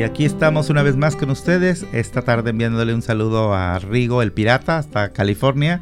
Y aquí estamos una vez más con ustedes, esta tarde enviándole un saludo a Rigo el Pirata hasta California,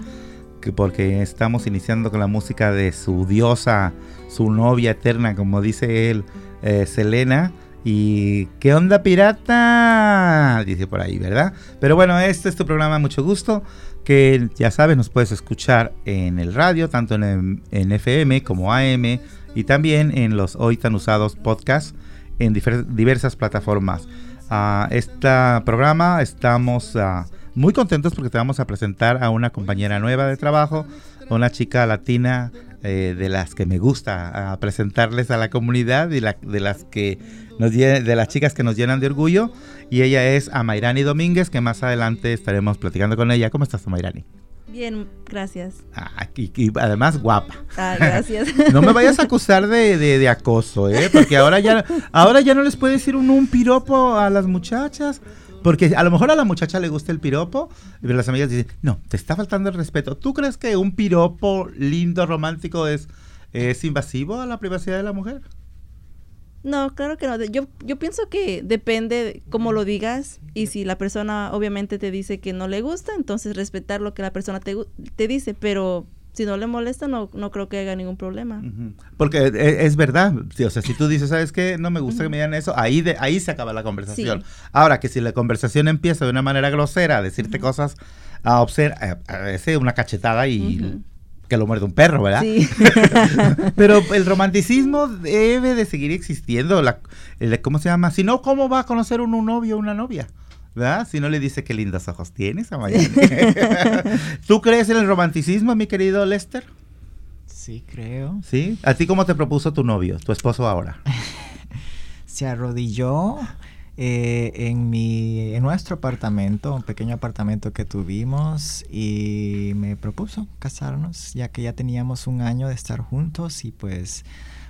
que porque estamos iniciando con la música de su diosa, su novia eterna, como dice él, eh, Selena. Y ¿qué onda pirata? Dice por ahí, ¿verdad? Pero bueno, este es tu programa, mucho gusto, que ya sabes, nos puedes escuchar en el radio, tanto en, en FM como AM, y también en los hoy tan usados podcasts en diversas plataformas. Uh, este programa estamos uh, muy contentos porque te vamos a presentar a una compañera nueva de trabajo, una chica latina eh, de las que me gusta a presentarles a la comunidad y la, de las que nos de las chicas que nos llenan de orgullo y ella es Amairani Domínguez que más adelante estaremos platicando con ella. ¿Cómo estás, Amairani? Bien, gracias. Ah, y, además guapa. Ah, gracias. no me vayas a acusar de, de, acoso, ¿eh? Porque ahora ya, ahora ya no les puede decir un, un piropo a las muchachas. Porque a lo mejor a la muchacha le gusta el piropo, pero las amigas dicen, no, te está faltando el respeto. ¿Tú crees que un piropo lindo, romántico es, es invasivo a la privacidad de la mujer? No, claro que no. Yo, yo pienso que depende cómo lo digas y si la persona obviamente te dice que no le gusta, entonces respetar lo que la persona te, te dice, pero si no le molesta, no, no creo que haya ningún problema. Porque e, es, verdad, o sea, si tú dices, ¿sabes qué? No me gusta que me digan eso, ahí, de, ahí se acaba la conversación. Ahora, que si la conversación empieza de una manera grosera, a decirte cosas, a observar, a, a, una cachetada y que lo muerde un perro, ¿verdad? Sí. Pero el romanticismo debe de seguir existiendo. La, ¿Cómo se llama? Si no, ¿cómo va a conocer un, novio o una novia? ¿Verdad? Si no le dice qué lindos ojos tienes, ¿Tú crees en el romanticismo, mi querido Lester? Sí, creo. ¿Sí? ¿A ti cómo te propuso tu novio, tu esposo ahora? Se arrodilló eh, en, mi, en nuestro apartamento, un pequeño apartamento que tuvimos, y me propuso casarnos, ya que ya teníamos un año de estar juntos y pues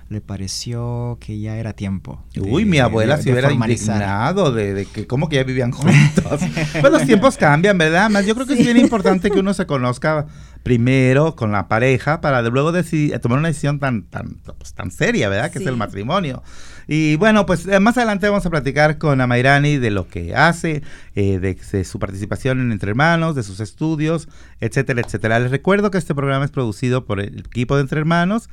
le pareció que ya era tiempo. Uy, mi abuela se hubiera indignado de, de, que cómo que ya vivían juntos. pues los tiempos cambian, ¿verdad? Más yo creo que es bien importante que uno se conozca primero con la pareja para luego decidir, tomar una decisión tan, tan, pues, tan seria, ¿verdad? Que es el matrimonio. Y bueno, pues eh, más adelante vamos a platicar con Amairani de lo que hace, eh, de, su participación en Entre Hermanos, de sus estudios, etcétera, etcétera. Les recuerdo que este programa es producido por el equipo de Entre Hermanos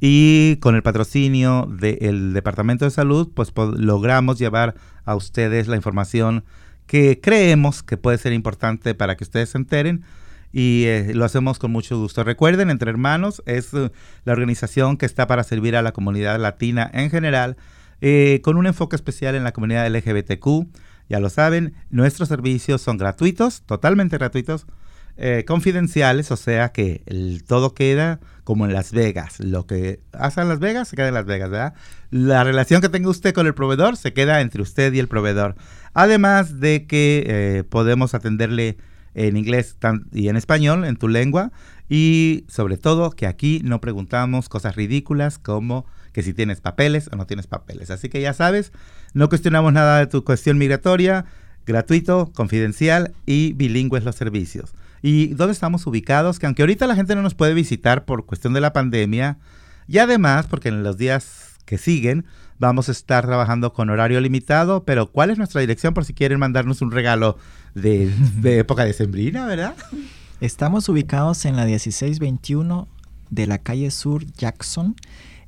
y con el patrocinio del Departamento de Salud, pues logramos llevar a ustedes la información que creemos que puede ser importante para que ustedes se enteren y eh, lo hacemos con mucho gusto. Recuerden, Entre Hermanos es la organización que está para servir a la comunidad latina en general eh, con un enfoque especial en la comunidad LGBTQ. Ya lo saben, nuestros servicios son gratuitos, totalmente gratuitos, eh, confidenciales, o sea que todo queda como en Las Vegas. Lo que hace en Las Vegas se queda en Las Vegas, ¿verdad? La relación que tenga usted con el proveedor se queda entre usted y el proveedor. Además de que eh, podemos atenderle en inglés y en español, en tu lengua. Y sobre todo que aquí no preguntamos cosas ridículas como que si tienes papeles o no tienes papeles. Así que ya sabes, no cuestionamos nada de tu cuestión migratoria, gratuito, confidencial y bilingües los servicios. ¿Y dónde estamos ubicados? Que aunque ahorita la gente no nos puede visitar por cuestión de la pandemia, y además porque en los días que siguen vamos a estar trabajando con horario limitado, pero ¿cuál es nuestra dirección por si quieren mandarnos un regalo de, de época decembrina, verdad? Estamos ubicados en la 1621 de la calle Sur Jackson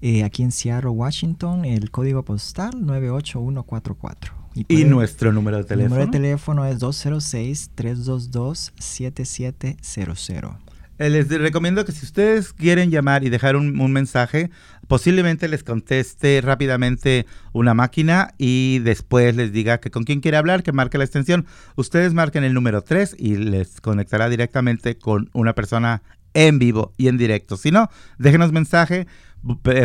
eh, aquí en Seattle, Washington, el código postal 98144. ¿Y, nuestro número de teléfono? El número de teléfono es 206-322-7700. Eh, les recomiendo que si ustedes quieren llamar y dejar un, mensaje, posiblemente les conteste rápidamente una máquina y después les diga que con quién quiere hablar, que marque la extensión. Ustedes marquen el número 3 y les conectará directamente con una persona en vivo y en directo. Si no, déjenos mensaje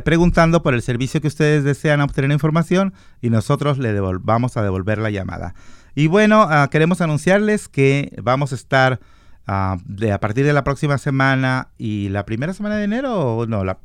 preguntando por el servicio que ustedes desean obtener información y nosotros le vamos a devolver la llamada. Y bueno, ah, queremos anunciarles que vamos a estar uh, de, a partir de la próxima semana y la primera semana de enero, o no, la,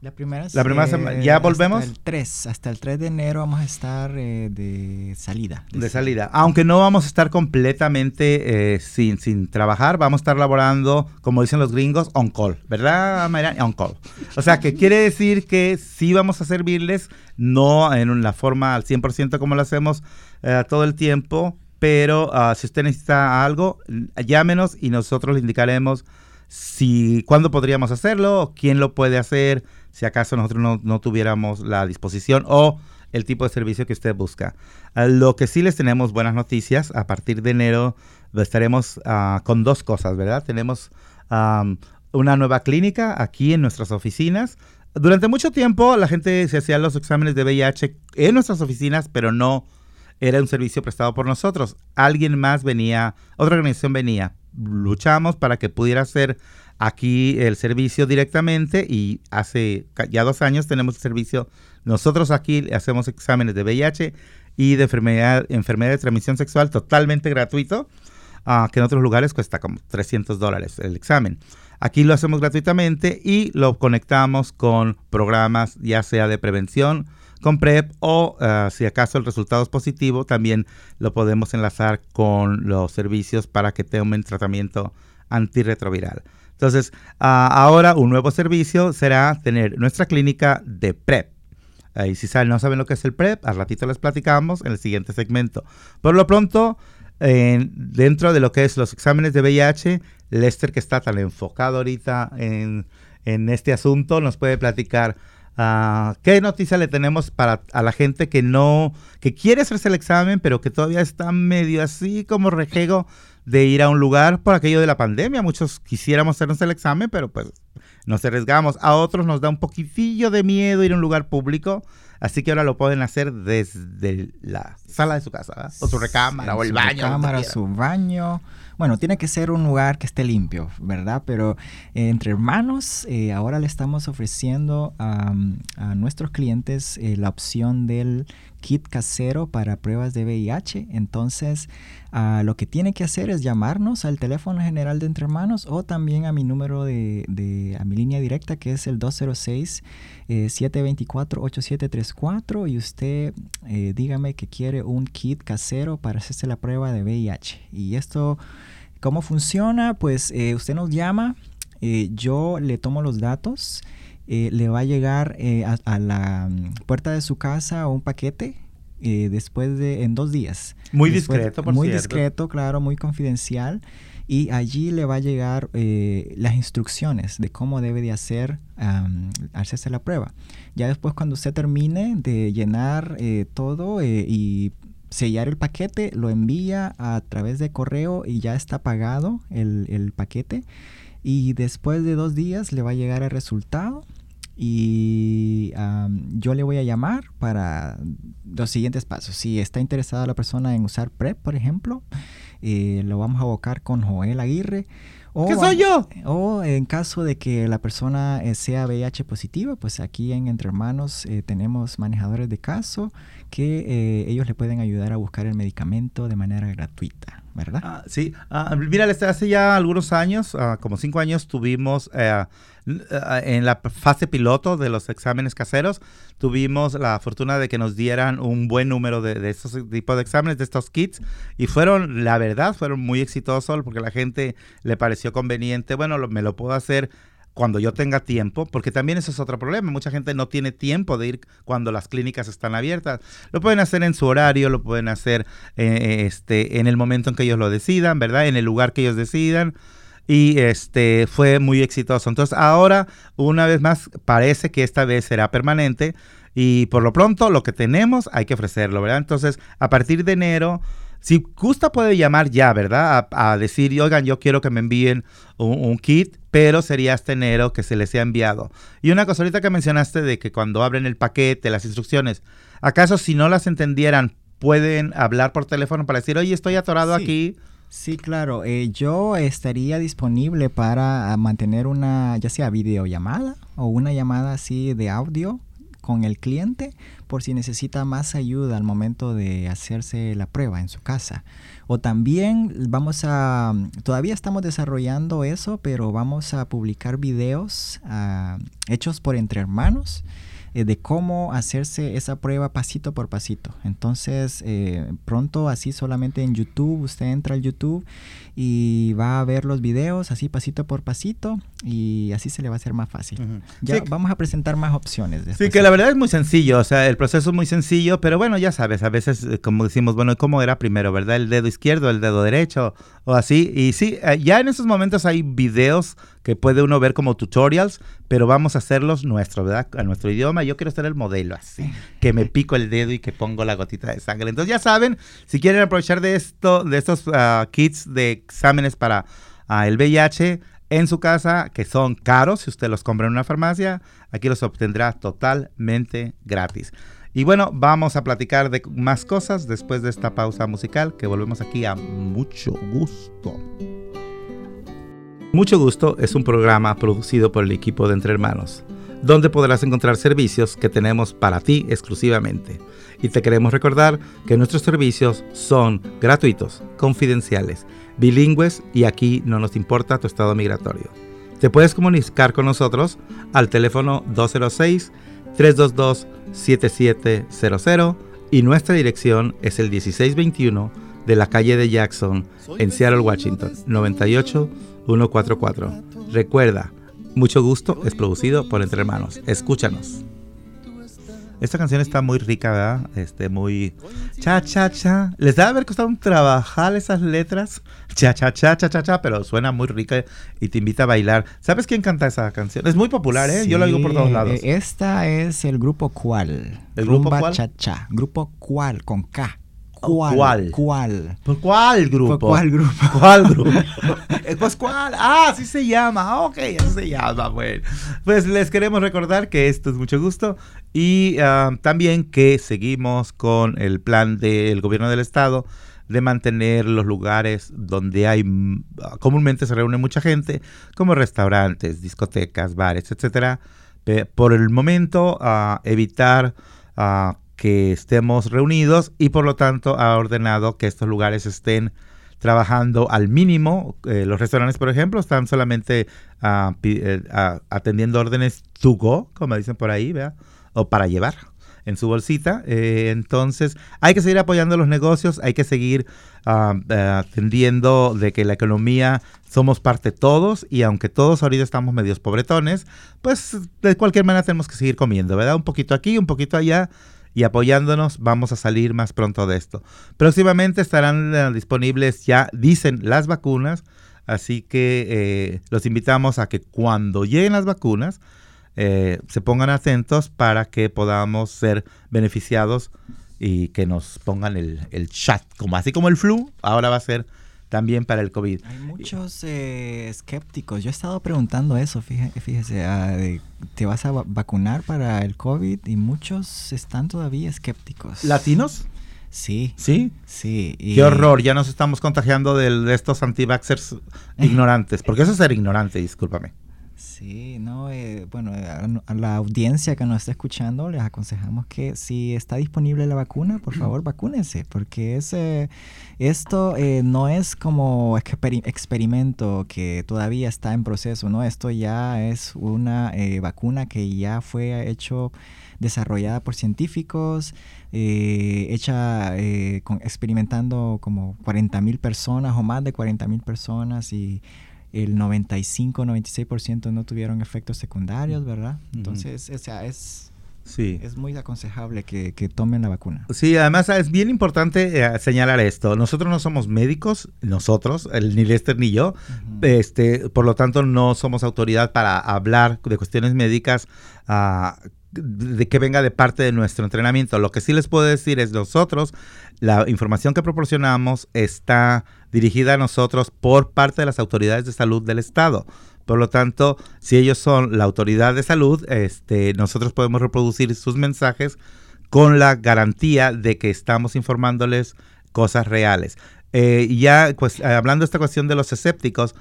La primera, la primera semana. ¿Ya volvemos? Hasta el 3, hasta el 3 de enero vamos a estar eh, de salida. De, salida. Aunque no vamos a estar completamente eh, sin, sin trabajar, vamos a estar laborando, como dicen los gringos, on call, ¿verdad, Mayra? On call. O sea, que quiere decir que sí vamos a servirles, no en la forma al 100% como lo hacemos eh, todo el tiempo, pero ah, si usted necesita algo, llámenos y nosotros le indicaremos si cuándo podríamos hacerlo, quién lo puede hacer, si acaso nosotros no, tuviéramos la disposición o el tipo de servicio que usted busca. Ah, lo que sí les tenemos buenas noticias, a partir de enero estaremos ah, con dos cosas, ¿verdad? Tenemos una nueva clínica aquí en nuestras oficinas. Durante mucho tiempo la gente se hacía los exámenes de VIH en nuestras oficinas, pero no era un servicio prestado por nosotros. Alguien más venía, otra organización venía. Luchamos para que pudiera ser aquí el servicio directamente y hace ya dos años tenemos el servicio. Nosotros aquí hacemos exámenes de VIH y de enfermedad, de transmisión sexual totalmente gratuito, uh, que en otros lugares cuesta como 300 dólares el examen. Aquí lo hacemos gratuitamente y lo conectamos con programas ya sea de prevención, con PrEP o uh, si acaso el resultado es positivo, también lo podemos enlazar con los servicios para que tomen tratamiento antirretroviral. Entonces, uh, ahora un nuevo servicio será tener nuestra clínica de PrEP. Y si no saben lo que es el PrEP, al ratito les platicamos en el siguiente segmento. Por lo pronto, dentro de lo que es los exámenes de VIH, Lester, que está tan enfocado ahorita en, en este asunto, nos puede platicar Ah, ¿Qué noticia le tenemos para a la gente que no, que quiere hacerse el examen, pero que todavía está medio así como rejego de ir a un lugar por aquello de la pandemia? Muchos quisiéramos hacernos el examen, pero pues nos arriesgamos. A otros nos da un poquitillo de miedo ir a un lugar público, así que ahora lo pueden hacer desde la sala de su casa, o su recámara, o el baño. Recámara, su baño bueno, tiene que ser un lugar que esté limpio, ¿verdad? Pero eh, entre hermanos, eh, ahora le estamos ofreciendo a nuestros clientes eh, la opción del kit casero para pruebas de VIH. Entonces, ah, lo que tiene que hacer es llamarnos al teléfono general de Entre Hermanos o también a mi número de, a mi línea directa que es el 206 724 8734 y usted dígame que quiere un kit casero para hacerse la prueba de VIH. Y esto ¿Cómo funciona? Pues eh, usted nos llama, eh, yo le tomo los datos, eh, le va a llegar a, la mm, puerta de su casa un paquete después de en dos días. Muy discreto, por Muy discreto, claro, muy confidencial. Y allí le va a llegar las instrucciones de cómo debe de hacer, hacerse la prueba. Ya después cuando usted termine de llenar todo y sellar el paquete, lo envía a través de correo y ya está pagado el, paquete. Y después de dos días le va a llegar el resultado y yo le voy a llamar para los siguientes pasos. Si está interesada la persona en usar PrEP, por ejemplo, eh, lo vamos a abocar con Joel Aguirre. O, ¿Qué soy yo? O en caso de que la persona eh, sea VIH positiva, pues aquí en Entre Hermanos eh, tenemos manejadores de caso que ellos le pueden ayudar a buscar el medicamento de manera gratuita, ¿verdad? Ah, sí, ah, mira, hace ya algunos años, ah, como cinco años, tuvimos en la fase piloto de los exámenes caseros, tuvimos la fortuna de que nos dieran un buen número de, de estos tipos de exámenes, de estos kits, y fueron, la verdad, fueron muy exitosos porque la gente le pareció conveniente, bueno, me lo puedo hacer cuando yo tenga tiempo, porque también eso es otro problema. Mucha gente no tiene tiempo de ir cuando las clínicas están abiertas. Lo pueden hacer en su horario, lo pueden hacer eh, este, en el momento en que ellos lo decidan, ¿verdad? En el lugar que ellos decidan. Y este fue muy exitoso. Entonces ahora, una vez más, parece que esta vez será permanente. Y por lo pronto, lo que tenemos hay que ofrecerlo, ¿verdad? Entonces, a partir de enero si gusta puede llamar ya, ¿verdad? A, decir, oigan, yo quiero que me envíen un, kit, pero sería hasta enero que se les sea enviado. Y una cosa ahorita que mencionaste de que cuando abren el paquete, las instrucciones, ¿acaso si no las entendieran, pueden hablar por teléfono para decir, oye, estoy atorado aquí? Sí, claro. Eh, yo estaría disponible para mantener una, ya sea videollamada o una llamada así de audio con el cliente por si necesita más ayuda al momento de hacerse la prueba en su casa. O también vamos a, todavía estamos desarrollando eso, pero vamos a publicar videos ah, hechos por entre hermanos eh, de cómo hacerse esa prueba pasito por pasito. Entonces, eh, pronto así solamente en YouTube, usted entra al YouTube y va a ver los videos así pasito por pasito y así se le va a hacer más fácil. Ya vamos a presentar más opciones. Sí, que la verdad es muy sencillo, o sea, el proceso es muy sencillo, pero bueno, ya sabes, a veces eh, como decimos, bueno, ¿cómo era primero, verdad? El dedo izquierdo, el dedo derecho o así. Y sí, ya en esos momentos hay videos que puede uno ver como tutorials, pero vamos a hacerlos nuestro, ¿verdad? A nuestro idioma. Yo quiero ser el modelo así, que me pico el dedo y que pongo la gotita de sangre. Entonces ya saben, si quieren aprovechar de esto, de estos ah, kits de exámenes para ah, el VIH en su casa, que son caros, si usted los compra en una farmacia, aquí los obtendrá totalmente gratis. Y bueno, vamos a platicar de más cosas después de esta pausa musical, que volvemos aquí a mucho gusto. Mucho Gusto es un programa producido por el equipo de Entre Hermanos, donde podrás encontrar servicios que tenemos para ti exclusivamente. Y te queremos recordar que nuestros servicios son gratuitos, confidenciales, bilingües y aquí no nos importa tu estado migratorio. Te puedes comunicar con nosotros al teléfono 206-322-7700 y nuestra dirección es el 1621 de la calle de Jackson en Seattle, Washington, 98 144. Recuerda, mucho gusto es producido por Entre Hermanos. Escúchanos. Esta canción está muy rica, ¿verdad? Este, muy cha cha cha. Les debe haber costado un trabajar esas letras. Cha cha cha cha cha cha, pero suena muy rica y te invita a bailar. ¿Sabes quién canta esa canción? Es muy popular, ¿eh? Yo la digo por todos lados. Esta es el grupo Cual. ¿El grupo Cual? Cha cha. Grupo Cual con K. ¿Cuál? ¿Cuál? ¿Por cuál grupo? ¿Por cuál grupo? ¿Cuál grupo? Eh, pues cuál. Ah, así se llama. Ok, así se llama. Bueno, pues les queremos recordar que esto es mucho gusto y ah, también que seguimos con el plan del gobierno del estado de mantener los lugares donde hay mm, comúnmente se reúne mucha gente, como restaurantes, discotecas, bares, etcétera. Por el momento, uh, evitar uh, que estemos reunidos y por lo tanto ha ordenado que estos lugares estén trabajando al mínimo. Eh, los restaurantes, por ejemplo, están solamente uh, atendiendo órdenes to go, como dicen por ahí, ¿vea? o para llevar en su bolsita. Eh, entonces, hay que seguir apoyando los negocios, hay que seguir atendiendo de que la economía somos parte todos y aunque todos ahorita estamos medios pobretones, pues de cualquier manera tenemos que seguir comiendo, ¿verdad? Un poquito aquí, un poquito allá y apoyándonos vamos a salir más pronto de esto. Próximamente estarán eh, disponibles ya, dicen, las vacunas, así que eh, los invitamos a que cuando lleguen las vacunas eh, se pongan atentos para que podamos ser beneficiados y que nos pongan el, el chat, como así como el flu, ahora va a ser también para el COVID. Hay muchos eh, escépticos. Yo he estado preguntando eso, fíjese, ah, ¿te vas a vacunar para el COVID? Y muchos están todavía escépticos. ¿Latinos? Sí. ¿Sí? Sí. Qué horror, ya nos estamos contagiando de, estos anti-vaxxers ignorantes. Porque eso es ser ignorante, discúlpame. Sí, no, eh, bueno, a, la audiencia que nos está escuchando les aconsejamos que si está disponible la vacuna, por favor, vacúnense, porque ese, esto eh, no es como experimento que todavía está en proceso, ¿no? Esto ya es una eh, vacuna que ya fue hecho, desarrollada por científicos, hecha con, experimentando como 40 mil personas o más de 40 mil personas y el 95-96% no tuvieron efectos secundarios, ¿verdad? Entonces, o sea, es, sí. es muy aconsejable que, tomen la vacuna. Sí, además es bien importante eh, señalar esto. Nosotros no somos médicos, nosotros, el, ni Lester ni yo, este, por lo tanto no somos autoridad para hablar de cuestiones médicas uh, de que venga de parte de nuestro entrenamiento. Lo que sí les puedo decir es nosotros, la información que proporcionamos está dirigida a nosotros por parte de las autoridades de salud del Estado. Por lo tanto, si ellos son la autoridad de salud, este, nosotros podemos reproducir sus mensajes con la garantía de que estamos informándoles cosas reales. Eh, ya, pues, hablando de esta cuestión de los escépticos,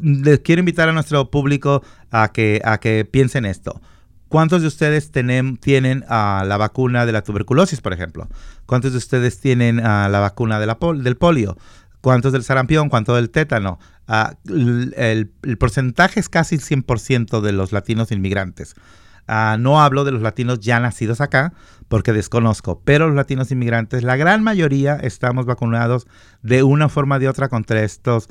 les quiero invitar a nuestro público a que, a que piensen esto. ¿Cuántos de ustedes tienen, ah, la vacuna de la tuberculosis, por ejemplo? ¿Cuántos de ustedes tienen ah, la vacuna del polio? ¿Cuántos del sarampión? ¿Cuántos del tétano? Ah, el, porcentaje es casi el 100% de los latinos inmigrantes. no hablo de los latinos ya nacidos acá, porque desconozco, pero los latinos inmigrantes, la gran mayoría estamos vacunados de una forma o de otra contra estas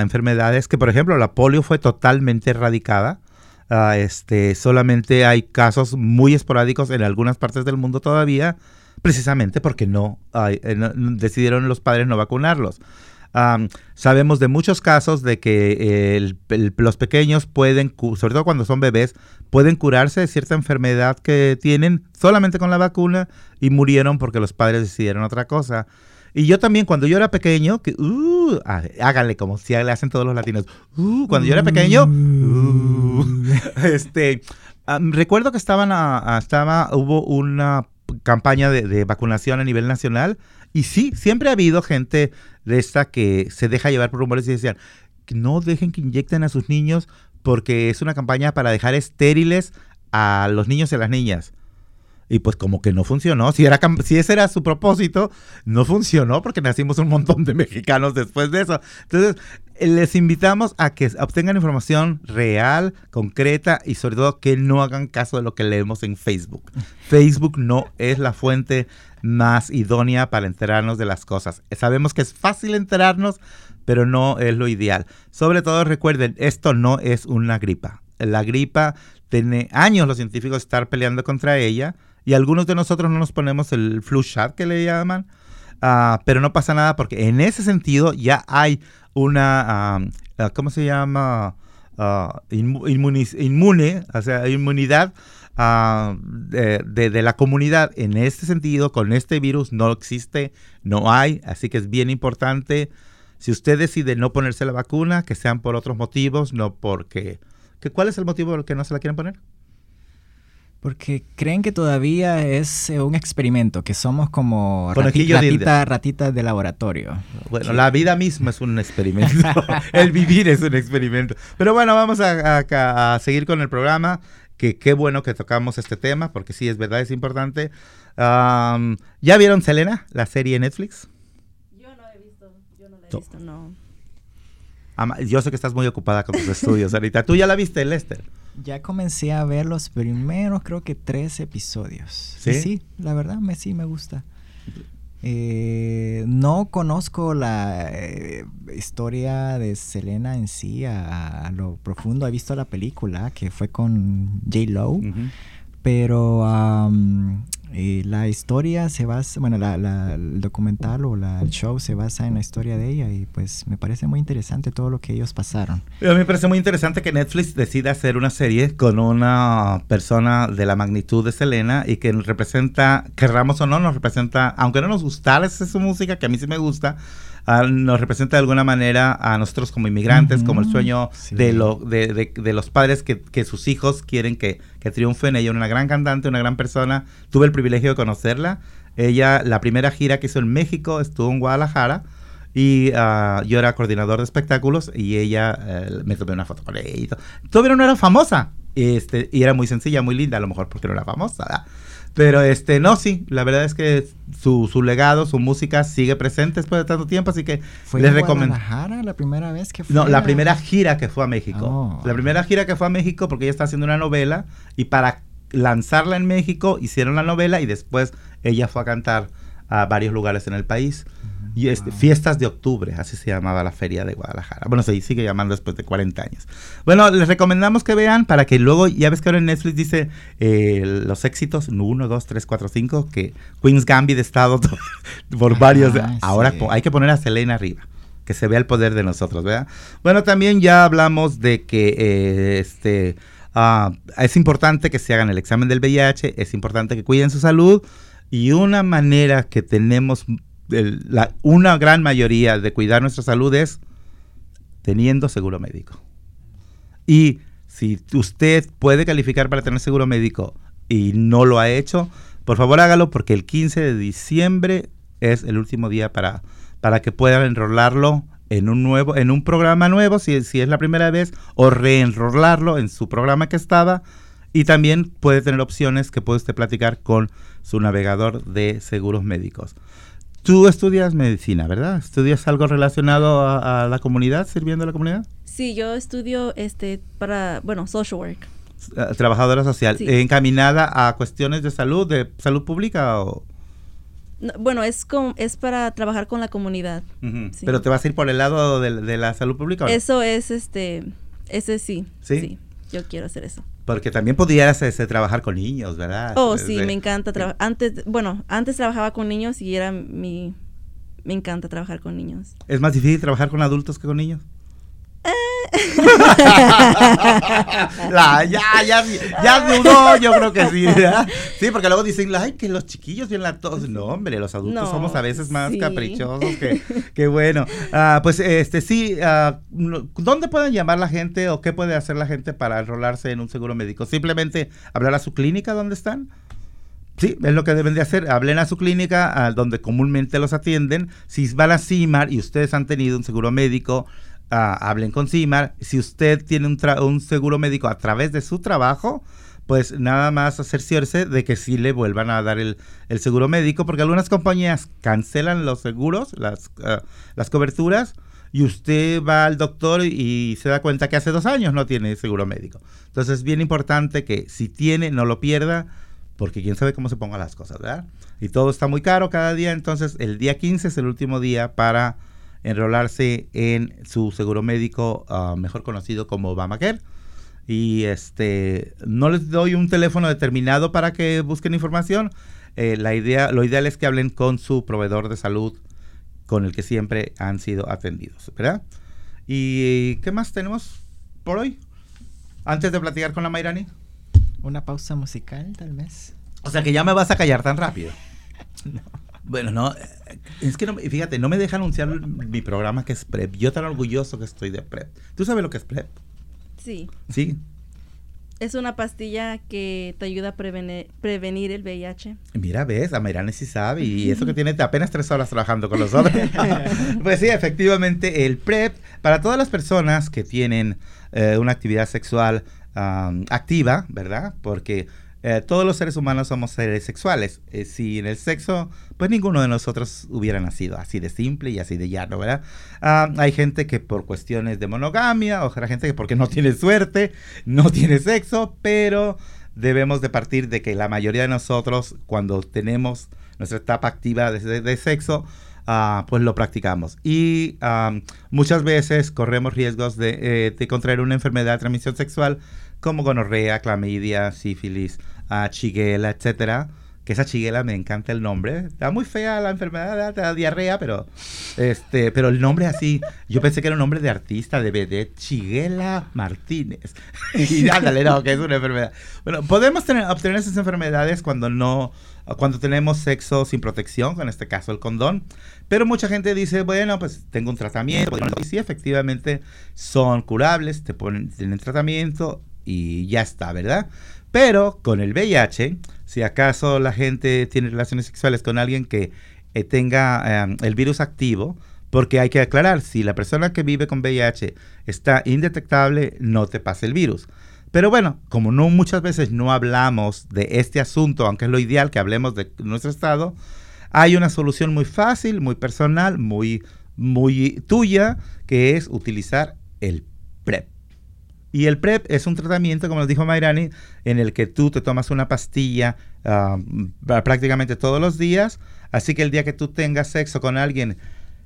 enfermedades, que por ejemplo la polio fue totalmente erradicada Ah, este, solamente hay casos muy esporádicos en algunas partes del mundo todavía, precisamente porque no, eh, decidieron los padres no vacunarlos. sabemos de muchos casos de que los pequeños pueden, sobre todo cuando son bebés, pueden curarse de cierta enfermedad que tienen solamente con la vacuna y murieron porque los padres decidieron otra cosa. Y yo también, cuando yo era pequeño, que, uh, ah, háganle como si le hacen todos los latinos. Uh, cuando yo era pequeño, uh, este, recuerdo que estaban estaba, hubo una campaña de, vacunación a nivel nacional. Y sí, siempre ha habido gente de esta que se deja llevar por rumores y decían, no dejen que inyecten a sus niños porque es una campaña para dejar estériles a los niños y a las niñas. Y pues como que no funcionó. Si, era, si ese era su propósito, no funcionó porque nacimos un montón de mexicanos después de eso. Entonces, eh, les invitamos a que obtengan información real, concreta y sobre todo que no hagan caso de lo que leemos en Facebook. Facebook no es la fuente más idónea para enterarnos de las cosas. Sabemos que es fácil enterarnos, pero no es lo ideal. Sobre todo recuerden, esto no es una gripa. La gripa tiene años los científicos estar peleando contra ella y algunos de nosotros no nos ponemos el flu shot que le llaman, ah, pero no pasa nada porque en ese sentido ya hay una, uh, ¿cómo se llama? inmune, o sea, inmunidad de, de, la comunidad. En este sentido, con este virus no existe, no hay, así que es bien importante. Si usted decide no ponerse la vacuna, que sean por otros motivos, no porque... Que, ¿Cuál es el motivo por el que no se la quieren poner? Porque creen que todavía es eh, un experimento, que somos como ratitas de laboratorio. Bueno, la vida misma es un experimento. el vivir es un experimento. Pero bueno, vamos a, seguir con el programa. Que qué bueno que tocamos este tema, porque sí, es verdad, es importante. ¿Ya vieron Selena, la serie Netflix? Yo no he visto, yo no la he visto, no. Yo sé que estás muy ocupada con tus estudios ahorita. ¿Tú ya la viste, Lester? Ya comencé a ver los primeros, creo que tres episodios. Sí, sí, la verdad me sí me gusta. Eh, no conozco la eh, historia de Selena en sí a, lo profundo. He visto la película que fue con J. Lo, pero la historia se basa, bueno, el documental o el show se basa en la historia de ella y pues me parece muy interesante todo lo que ellos pasaron. A mí me parece muy interesante que Netflix decida hacer una serie con una persona de la magnitud de Selena y que representa, querramos o no, nos representa, aunque no nos gustara su música, que a mí sí me gusta, nos representa de alguna manera a nosotros como inmigrantes, como el sueño de, lo, de, de, los padres que, que, sus hijos quieren que, que triunfen. Ella es una gran cantante, una gran persona. Tuve el privilegio de conocerla. Ella, la primera gira que hizo en México, estuvo en Guadalajara. Y ah, yo era coordinador de espectáculos y ella eh, me tomé una foto con ella. Y Todavía no era famosa. Este, y era muy sencilla, muy linda, a lo mejor porque no era famosa. ¿verdad? Pero este, no, sí, la verdad es que su, su, legado, su música sigue presente después de tanto tiempo, así que ¿Fue les recomiendo. la primera vez que fue? No, la primera gira que fue a México. Oh. La primera gira que fue a México porque ella está haciendo una novela y para lanzarla en México hicieron la novela y después ella fue a cantar a varios lugares en el país. Y este, Fiestas de Octubre, así se llamaba la feria de Guadalajara. Bueno, se sigue llamando después de 40 años. Bueno, les recomendamos que vean para que luego, ya ves que ahora en Netflix dice eh, los éxitos 1, 2, 3, 4, 5, que Queen's Gambit ha estado por varios. ahora hay que poner a Selena arriba que se vea el poder de nosotros, ¿verdad? Bueno, también ya hablamos de que eh, este, ah, es importante que se hagan el examen del VIH, es importante que cuiden su salud y una manera que tenemos una gran mayoría de cuidar nuestra salud es teniendo seguro médico. Y si usted puede calificar para tener seguro médico y no lo ha hecho, por favor hágalo porque el 15 de diciembre es el último día para, para que puedan enrolarlo en un nuevo, en un programa nuevo, si, si es la primera vez, o reenrolarlo en su programa que estaba Y también puede tener opciones que puede usted platicar con su navegador de seguros médicos. Tú estudias medicina, ¿verdad? ¿Estudias algo relacionado a, la comunidad, sirviendo a la comunidad? Sí, yo estudio este para, bueno, social work. Eh, trabajadora social. ¿Encaminada a cuestiones de salud, de salud pública o...? bueno, es, es para trabajar con la comunidad. Pero te vas a ir por el lado de, la salud pública. Eso es, este, ese sí, sí. Yo quiero hacer eso. Porque también podrías ese, trabajar con niños, ¿verdad? Oh, sí, me encanta trabajar. Antes, bueno, antes trabajaba con niños y era mi... Me encanta trabajar con niños. ¿Es más difícil trabajar con adultos que con niños? la, ya, ya, ya dudó, yo creo que sí, Sí, porque luego dicen, ay, que los chiquillos vienen a todos. No, hombre, los adultos somos a veces más caprichosos que, que bueno. Ah, pues, este, sí, uh, ¿dónde pueden llamar la gente o qué puede hacer la gente para enrolarse en un seguro médico? Simplemente hablar a su clínica donde están. Sí, es lo que deben de hacer. Hablen a su clínica, a donde comúnmente los atienden. Si van a CIMAR y ustedes han tenido un seguro médico, hablen con CIMAR. Si usted tiene un, seguro médico a través de su trabajo, pues nada más cerciorarse de que sí le vuelvan a dar el, seguro médico, porque algunas compañías cancelan los seguros, las, ah, las coberturas, y usted va al doctor y se da cuenta que hace dos años no tiene seguro médico. Entonces es bien importante que si tiene, no lo pierda, porque quién sabe cómo se pongan las cosas, ¿verdad? Y todo está muy caro cada día, entonces el día 15 es el último día para enrolarse en su seguro médico, ah, mejor conocido como Obamacare. Y este, no les doy un teléfono determinado para que busquen información. Eh, la idea, lo ideal es que hablen con su proveedor de salud con el que siempre han sido atendidos, ¿verdad? ¿Y qué más tenemos por hoy? Antes de platicar con la Mayrani. Una pausa musical, tal vez. O sea que ya me vas a callar tan rápido. no. Bueno, no, es que no, fíjate, no me deja anunciar mi programa que es PrEP. Yo tan orgulloso que estoy de PrEP. ¿Tú sabes lo que es PrEP? Sí. Sí. Es una pastilla que te ayuda a prevenir, prevenir el VIH. Mira, ves, a Mayrane sí sabe, y eso que tiene apenas tres horas trabajando con los otros. pues sí, efectivamente, el PrEP, para todas las personas que tienen eh, una actividad sexual activa, ¿verdad? Porque eh, todos los seres humanos somos seres sexuales. Eh, si en el sexo, pues ninguno de nosotros hubiera nacido así de simple y así de llano, ¿verdad? Ah, hay gente que por cuestiones de monogamia, o hay gente que porque no tiene suerte, no tiene sexo, pero debemos de partir de que la mayoría de nosotros, cuando tenemos nuestra etapa activa de, sexo, ah, pues lo practicamos. Y ah, muchas veces corremos riesgos de, eh, de contraer una enfermedad de transmisión sexual como gonorrea, clamidia, sífilis, a chiguela, etcétera. Que esa chiguela me encanta el nombre. Está muy fea la enfermedad, da diarrea, pero este, pero el nombre así, yo pensé que era un nombre de artista, de BD, Chiguela Martínez. y ándale, no, que es una enfermedad. Bueno, podemos tener, obtener esas enfermedades cuando no, cuando tenemos sexo sin protección, en este caso el condón. Pero mucha gente dice, bueno, pues tengo un tratamiento. Y sí, efectivamente son curables, te ponen, tienen tratamiento y ya está, ¿verdad? Pero con el VIH, si acaso la gente tiene relaciones sexuales con alguien que eh, tenga em, el virus activo, porque hay que aclarar, si la persona que vive con VIH está indetectable, no te pasa el virus. Pero bueno, como no muchas veces no hablamos de este asunto, aunque es lo ideal que hablemos de nuestro estado, hay una solución muy fácil, muy personal, muy, muy tuya, que es utilizar el. Y el PrEP es un tratamiento, como nos dijo Mayrani, en el que tú te tomas una pastilla ah, prácticamente todos los días. Así que el día que tú tengas sexo con alguien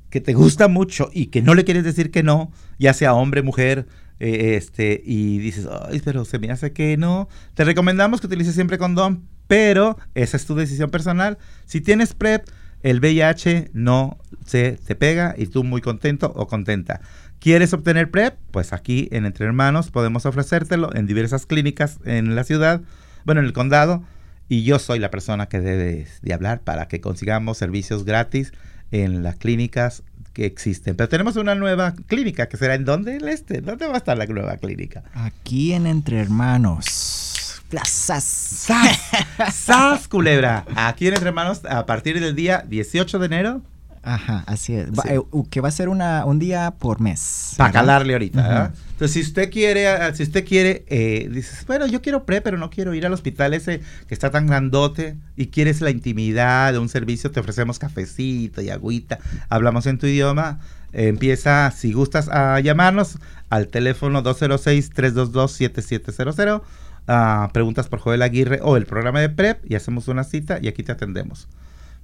que te gusta mucho y que no le quieres decir que no, ya sea hombre, mujer, eh, este, y dices, pero se me hace que no, te recomendamos que utilices siempre condón, pero esa es tu decisión personal. Si tienes PrEP, el VIH no se te pega y tú muy contento o contenta. ¿Quieres obtener PrEP? Pues aquí en Entre Hermanos podemos ofrecértelo en diversas clínicas en la ciudad, bueno, en el condado, y yo soy la persona que debe de hablar para que consigamos servicios gratis en las clínicas que existen. Pero tenemos una nueva clínica que será en dónde el este. ¿Dónde va a estar la nueva clínica? Aquí en Entre Hermanos. Plazas. ¡Sas! ¡Sas, culebra! Aquí en Entre Hermanos, a partir del día 18 de enero Ajá, así es. Eh, que va a ser una, un día por mes. Para calarle ahorita, Entonces, si usted quiere, ah, si usted quiere, eh, dices, bueno, yo quiero pre, pero no quiero ir al hospital ese que está tan grandote y quieres la intimidad de un servicio, te ofrecemos cafecito y agüita, hablamos en tu idioma, empieza, si gustas, a llamarnos al teléfono 206-322-7700. Ah, preguntas por Joel Aguirre o el programa de PrEP y hacemos una cita y aquí te atendemos.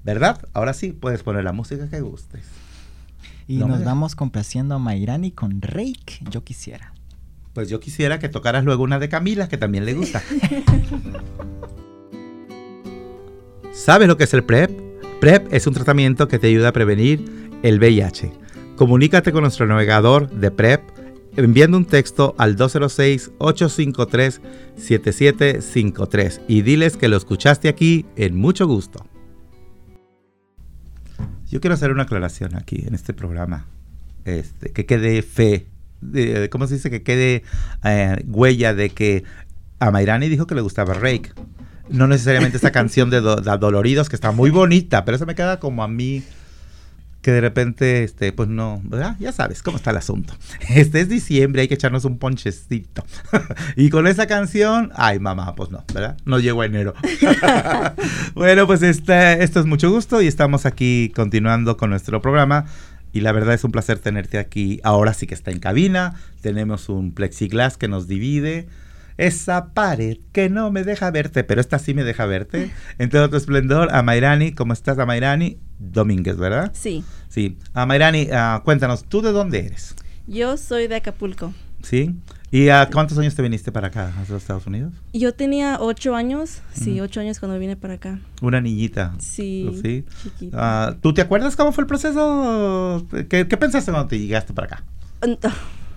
¿Verdad? Ahora sí, puedes poner la música que gustes. Y nos vamos complaciendo a Mairani con Rake, yo quisiera. Pues yo quisiera que tocaras luego una de Camila, que también le gusta. ¿Sabes lo que es el PrEP? PrEP es un tratamiento que te ayuda a prevenir el VIH. Comunícate con nuestro navegador de PrEP enviando un texto al 206-853-7753 y diles que lo escuchaste aquí en mucho gusto. Yo quiero hacer una aclaración aquí en este programa, este, que quede fe, de, ¿cómo se dice? Que quede eh, huella de que a Mayrani dijo que le gustaba Rake. No necesariamente esta canción de, de Doloridos, que está muy bonita, pero eso me queda como a mí que de repente, este, pues no, ¿verdad? Ya sabes cómo está el asunto. Este es diciembre, hay que echarnos un ponchecito. y con esa canción, ay mamá, pues no, ¿verdad? No llegó enero. bueno, pues este, esto es mucho gusto y estamos aquí continuando con nuestro programa. Y la verdad es un placer tenerte aquí. Ahora sí que está en cabina. Tenemos un plexiglas que nos divide esa pared que no me deja verte, pero esta sí me deja verte. En todo tu esplendor, Amairani, ¿cómo estás, Amairani? Domínguez, ¿verdad? Sí. Sí. Amairani, uh, cuéntanos, ¿tú de dónde eres? Yo soy de Acapulco. ¿Sí? ¿Y a cuántos años te viniste para acá, a los Estados Unidos? Yo tenía ocho años, sí, ocho años cuando vine para acá. Una niñita. Sí. ¿Sí? Uh, ¿Tú te acuerdas cómo fue el proceso? ¿Qué, qué pensaste cuando te llegaste para acá?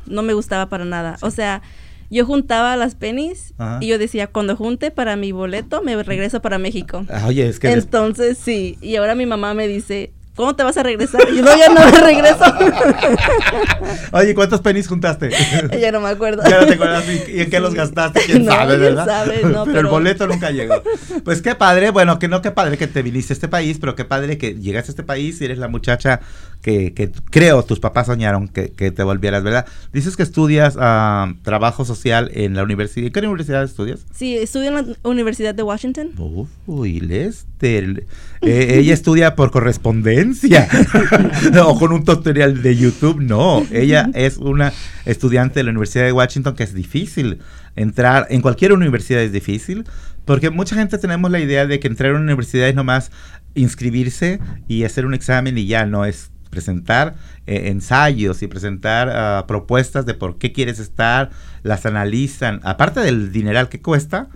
No me gustaba para nada. O sea, yo juntaba las pennies y yo decía, cuando junte para mi boleto, me regreso para México. Ah, oye, es que... Entonces, sí. Y ahora mi mamá me dice, ¿Cómo te vas a regresar? Y yo no, ya no me regreso. Oye, ¿cuántos pennies juntaste? ya no me acuerdo. Ya no te acuerdas y, en qué los gastaste, quién sabe, ¿verdad? Sabe, no, pero, el boleto nunca llegó. Pues qué padre, bueno, que no qué padre que te viniste a este país, pero qué padre que llegaste a este país y eres la muchacha que, que creo tus papás soñaron que, que, te volvieras, ¿verdad? Dices que estudias uh, trabajo social en la universidad. ¿En qué universidad estudias? Sí, estudio en la Universidad de Washington. Uy, Lester. Eh, ella estudia por correspondencia o con un tutorial de YouTube. No, ella es una estudiante de la Universidad de Washington que es difícil entrar. En cualquier universidad es difícil porque mucha gente tenemos la idea de que entrar a una universidad es nomás inscribirse y hacer un examen y ya no es presentar eh, ensayos y presentar ah, propuestas de por qué quieres estar, las analizan, aparte del dineral que cuesta,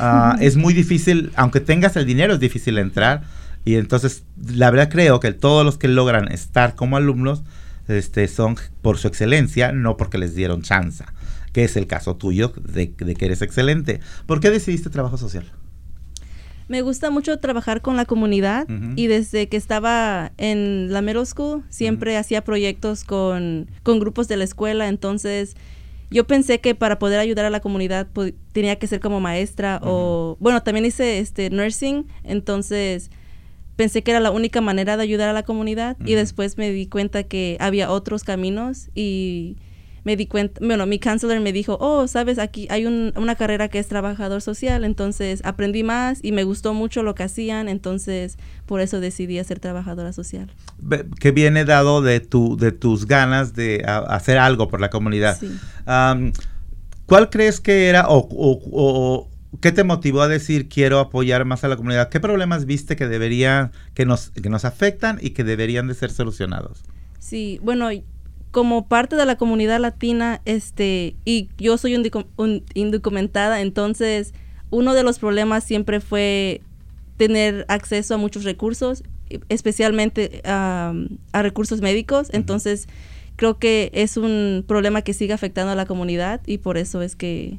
ah, es muy difícil, aunque tengas el dinero es difícil entrar y entonces la verdad creo que todos los que logran estar como alumnos este, son por su excelencia, no porque les dieron chance, que es el caso tuyo de, de que eres excelente. ¿Por qué decidiste trabajo social? Me gusta mucho trabajar con la comunidad y desde que estaba en la middle school siempre hacía proyectos con, con, grupos de la escuela, entonces yo pensé que para poder ayudar a la comunidad tenía que ser como maestra o bueno, también hice este nursing, entonces pensé que era la única manera de ayudar a la comunidad y después me di cuenta que había otros caminos y me di cuenta, bueno, mi counselor me dijo, oh, sabes, aquí hay una carrera que es trabajador social, entonces aprendí más y me gustó mucho lo que hacían, entonces por eso decidí ser trabajadora social. Que viene dado de, tu, de tus ganas de hacer algo por la comunidad. ¿Cuál crees que era o, qué te motivó a decir quiero apoyar más a la comunidad? ¿Qué problemas viste que deberían, que nos, que nos afectan y que deberían de ser solucionados? Sí, bueno, como parte de la comunidad latina, este, y yo soy un, indocumentada, entonces uno de los problemas siempre fue tener acceso a muchos recursos, especialmente a recursos médicos. Entonces, creo que es un problema que sigue afectando a la comunidad y por eso es que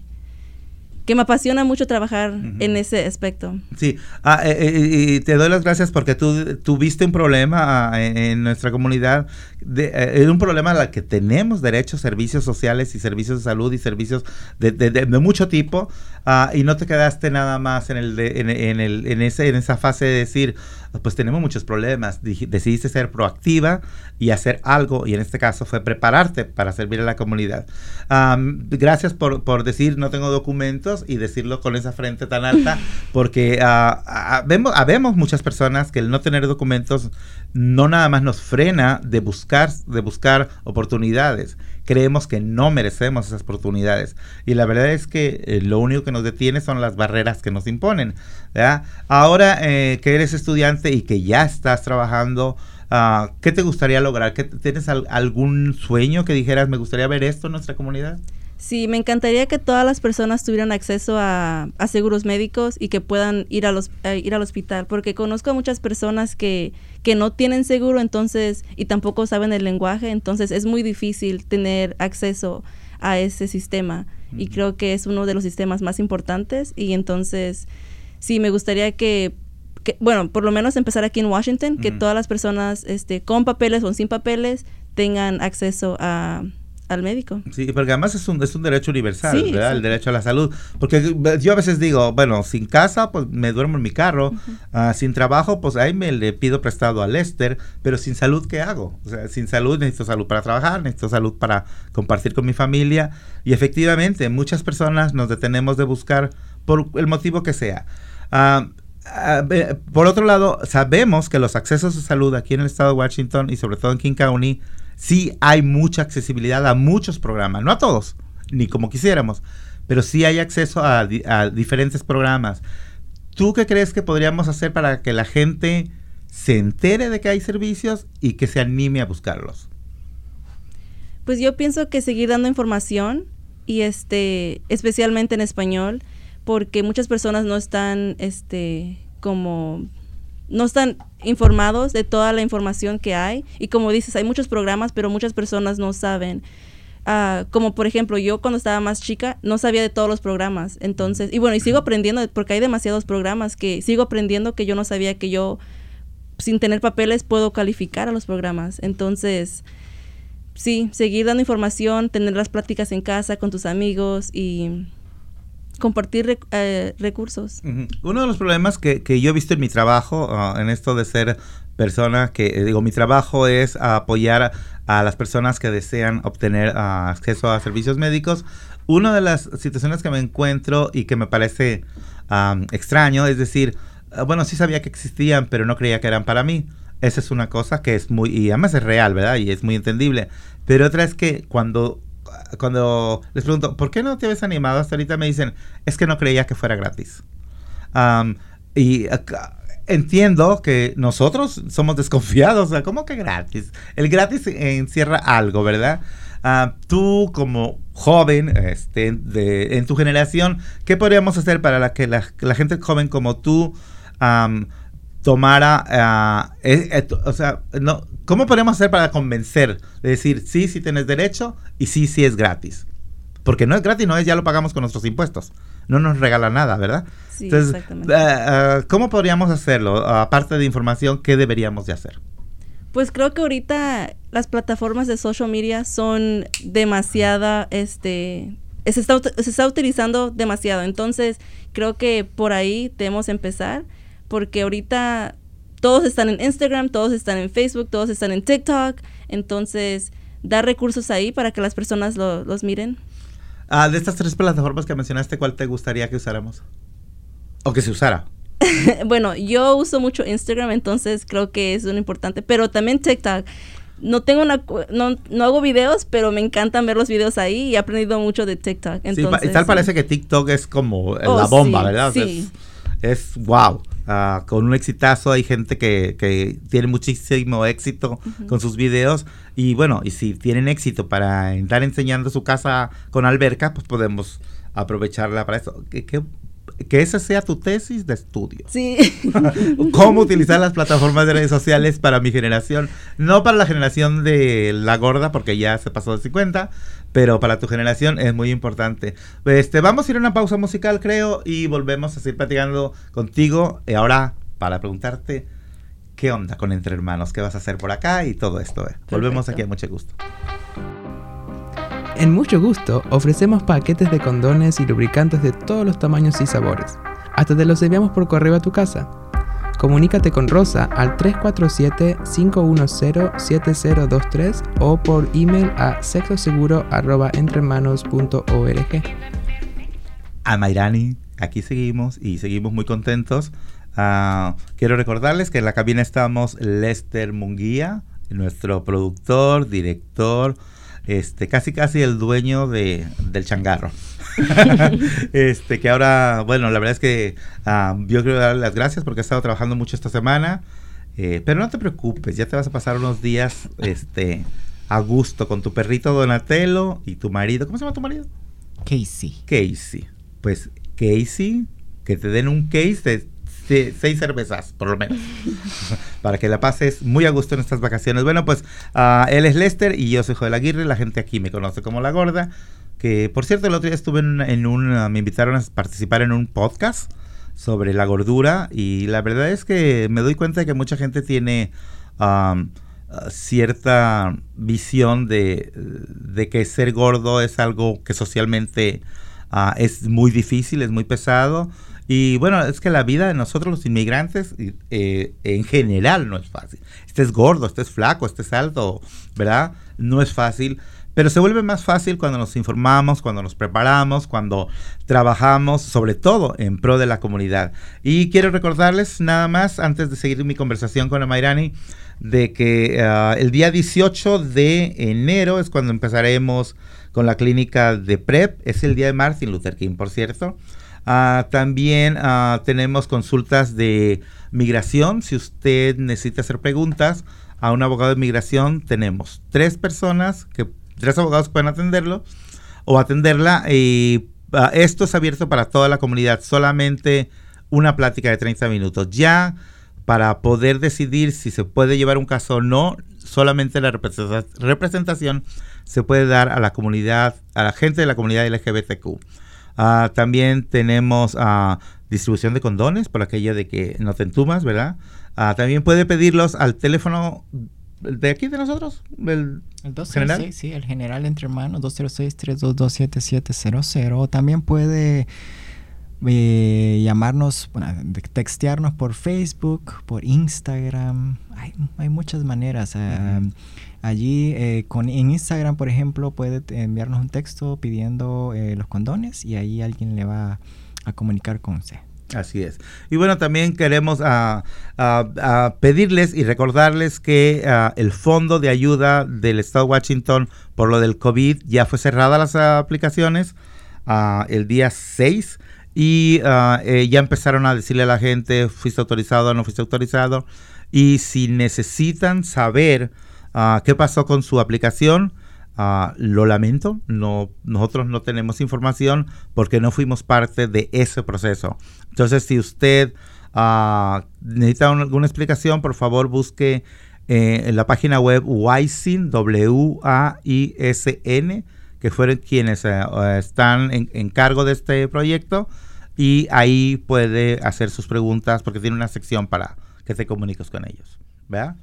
que me apasiona mucho trabajar en ese aspecto. Sí, ah, eh, eh, y te doy las gracias porque tú tuviste un problema ah, en, nuestra comunidad de, un problema al que tenemos derecho a servicios sociales y servicios de salud y servicios de, de, mucho tipo uh, y no te quedaste nada más en, el en, en, el, en, ese, en esa fase de decir, pues tenemos muchos problemas. Decidiste ser proactiva y hacer algo, y en este caso fue prepararte para servir a la comunidad. gracias por, por, decir no tengo documentos y decirlo con esa frente tan alta, porque uh, vemos, habemos muchas personas que el no tener documentos no nada más nos frena de buscar, de buscar oportunidades. Creemos que no merecemos esas oportunidades. Y la verdad es que eh, lo único que nos detiene son las barreras que nos imponen. Ahora eh, que eres estudiante y que ya estás trabajando, uh, ¿qué te gustaría lograr? ¿Tienes algún sueño que dijeras, me gustaría ver esto en nuestra comunidad? Sí, me encantaría que todas las personas tuvieran acceso a, seguros médicos y que puedan ir, a los, ir al hospital, porque conozco a muchas personas que, que no tienen seguro entonces y tampoco saben el lenguaje, entonces es muy difícil tener acceso a ese sistema. Y creo que es uno de los sistemas más importantes y entonces sí, me gustaría que, bueno, por lo menos empezar aquí en Washington, que todas las personas este, con papeles o sin papeles tengan acceso a, al médico. Sí, porque además es un, es un derecho universal, ¿verdad? El derecho a la salud. Porque yo a veces digo, bueno, sin casa, pues me duermo en mi carro. Ah, sin trabajo, pues ahí me le pido prestado a Lester. Pero sin salud, ¿qué hago? O sea, sin salud necesito salud para trabajar, necesito salud para compartir con mi familia. Y efectivamente, muchas personas nos detenemos de buscar por el motivo que sea. Ah, ah, por otro lado, sabemos que los accesos a salud aquí en el estado de Washington y sobre todo en King County sí hay mucha accesibilidad a muchos programas, no a todos, ni como quisiéramos, pero sí hay acceso a, diferentes programas. ¿Tú qué crees que podríamos hacer para que la gente se entere de que hay servicios y que se anime a buscarlos? Pues yo pienso que seguir dando información y este especialmente en español porque muchas personas no están este como no están informados de toda la información que hay. Y como dices, hay muchos programas, pero muchas personas no saben. Ah, como por ejemplo, yo cuando estaba más chica no sabía de todos los programas. Entonces, y bueno, y sigo aprendiendo porque hay demasiados programas que sigo aprendiendo que yo no sabía que yo sin tener papeles puedo calificar a los programas. Entonces, sí, seguir dando información, tener las pláticas en casa con tus amigos y compartir eh, recursos. Uno de los problemas que, yo he visto en mi trabajo, ah, en esto de ser persona que, eh, digo, mi trabajo es apoyar a, las personas que desean obtener ah, acceso a servicios médicos. Una de las situaciones que me encuentro y que me parece extraño es decir, ah, bueno, sí sabía que existían, pero no creía que eran para mí. Esa es una cosa que es muy, y además es real, ¿verdad? Y es muy entendible. Pero otra es que cuando cuando les pregunto, ¿por qué no te habías animado? Hasta ahorita me dicen, es que no creía que fuera gratis. y entiendo que nosotros somos desconfiados, o sea, ¿cómo que gratis? El gratis encierra algo, ¿verdad? tú como joven este, de, en tu generación, ¿qué podríamos hacer para la que la, gente joven como tú tomara, ah, eh, eh, o sea, no, ¿cómo podemos hacer para convencer de decir sí, sí tienes derecho y sí, sí es gratis? Porque no es gratis, no es, ya lo pagamos con nuestros impuestos. No nos regala nada, ¿verdad? Sí, exactamente. Ah, ¿Cómo podríamos hacerlo? Aparte de información, ¿qué deberíamos de hacer? Pues creo que ahorita las plataformas de social media son demasiada, este, se está, se está utilizando demasiado. Entonces, creo que por ahí debemos empezar porque ahorita todos están en Instagram, todos están en Facebook, todos están en TikTok, entonces dar recursos ahí para que las personas los miren. Ah, de estas tres plataformas que mencionaste, ¿cuál te gustaría que usáramos? O que se usara. bueno, yo uso mucho Instagram, entonces creo que es un importante, pero también TikTok. No tengo una, no, no hago videos, pero me encantan ver los videos ahí y he aprendido mucho de TikTok. Entonces, sí, tal parece que TikTok es como oh, la bomba, ¿verdad? Sí. es, es wow. Ah, con un exitazo. Hay gente que, que tiene muchísimo éxito con sus videos. Y bueno, y si tienen éxito para estar enseñando su casa con alberca, pues podemos aprovecharla para eso. ¿Qué, qué que esa sea tu tesis de estudio. Sí. Cómo utilizar las plataformas de redes sociales para mi generación. No para la generación de la gorda, porque ya se pasó de 50, pero para tu generación es muy importante. Este, vamos a ir a una pausa musical, creo, y volvemos a seguir platicando contigo. Y ahora, para preguntarte, qué onda con Entre Hermanos, qué vas a hacer por acá y todo esto. Eh. Volvemos aquí a mucho gusto. En mucho gusto ofrecemos paquetes de condones y lubricantes de todos los tamaños y sabores. Hasta te los enviamos por correo a tu casa. Comunícate con Rosa al 347-510-7023 o por email a sexoseguro.entremanos.org. A aquí seguimos y seguimos muy contentos. Ah, quiero recordarles que en la cabina estamos Lester Munguía, nuestro productor, director, este, casi casi el dueño de, del changarro. este, que ahora, bueno, la verdad es que uh, yo quiero darle las gracias porque he estado trabajando mucho esta semana. Eh, pero no te preocupes, ya te vas a pasar unos días este, a gusto con tu perrito Donatello y tu marido. ¿Cómo se llama tu marido? Casey. Casey. Pues Casey, que te den un case de seis cervezas, por lo menos, para que la pases muy a gusto en estas vacaciones. Bueno, pues uh, él es Lester y yo soy Joel Aguirre, la gente aquí me conoce como La Gorda, que por cierto el otro día estuve en, un, uh, me invitaron a participar en un podcast sobre la gordura y la verdad es que me doy cuenta de que mucha gente tiene... Um, cierta visión de, de, que ser gordo es algo que socialmente uh, es muy difícil, es muy pesado. Y bueno, es que la vida de nosotros los inmigrantes eh, en general no es fácil. Estés gordo, estés flaco, estés alto, ¿verdad? No es fácil. Pero se vuelve más fácil cuando nos informamos, cuando nos preparamos, cuando trabajamos, sobre todo en pro de la comunidad. Y quiero recordarles nada más, antes de seguir mi conversación con Amairani, de que uh, el día 18 de enero es cuando empezaremos con la clínica de PrEP. Es el día de Martin Luther King, por cierto. Uh, también uh, tenemos consultas de migración. Si usted necesita hacer preguntas a un abogado de migración, tenemos tres personas, que tres abogados pueden atenderlo o atenderla. Y uh, esto es abierto para toda la comunidad. Solamente una plática de 30 minutos. Ya para poder decidir si se puede llevar un caso o no, solamente la representación se puede dar a la comunidad, a la gente de la comunidad LGBTQ. Uh, también tenemos uh, distribución de condones por aquella de que no te entumas, ¿verdad? Uh, también puede pedirlos al teléfono de aquí de nosotros, el, el 206, general. Sí, el general entre hermanos, 206-322-7700. También puede eh, llamarnos, bueno, textearnos por Facebook, por Instagram. Hay, hay muchas maneras. Allí eh, con, en Instagram, por ejemplo, puede enviarnos un texto pidiendo eh, los condones y ahí alguien le va a comunicar con usted. Así es. Y bueno, también queremos a, a, pedirles y recordarles que el fondo de ayuda del Estado de Washington por lo del COVID ya fue cerrada las aplicaciones el día 6 y eh, ya empezaron a decirle a la gente, fuiste autorizado o no fuiste autorizado. Y si necesitan saber Ah, ¿Qué pasó con su aplicación? Ah, lo lamento, no, nosotros no tenemos información porque no fuimos parte de ese proceso. Entonces, si usted uh, necesita alguna explicación, por favor busque eh, en la página web WISN, W-A-I-S-N, que fueron quienes eh, están en, en, cargo de este proyecto, y ahí puede hacer sus preguntas porque tiene una sección para que te comuniques con ellos. ¿Verdad?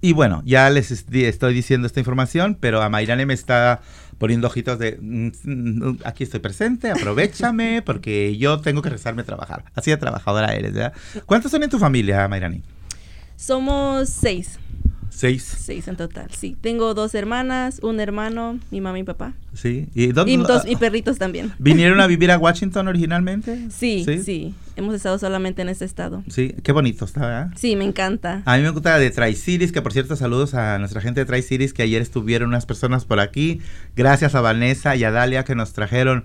Y bueno, ya les estoy diciendo esta información, pero a Mayrane me está poniendo ojitos de mm, mm, aquí estoy presente, aprovechame, porque yo tengo que rezarme a trabajar. Así de trabajadora eres, ¿verdad? ¿Cuántos son en tu familia, Mayrani? Somos seis. Seis. Seis en total, sí. Tengo dos hermanas, un hermano, mi mamá y papá. Sí. ¿Y, dónde, y dos y perritos también. ¿Vinieron a vivir a Washington originalmente? Sí, sí, Hemos estado solamente en este estado. Sí, qué bonito está, ¿verdad? Sí, me encanta. A mí me gusta de Tri-Cities, que por cierto, saludos a nuestra gente de Tri-Cities, que ayer estuvieron unas personas por aquí. Gracias a Vanessa y a Dalia que nos trajeron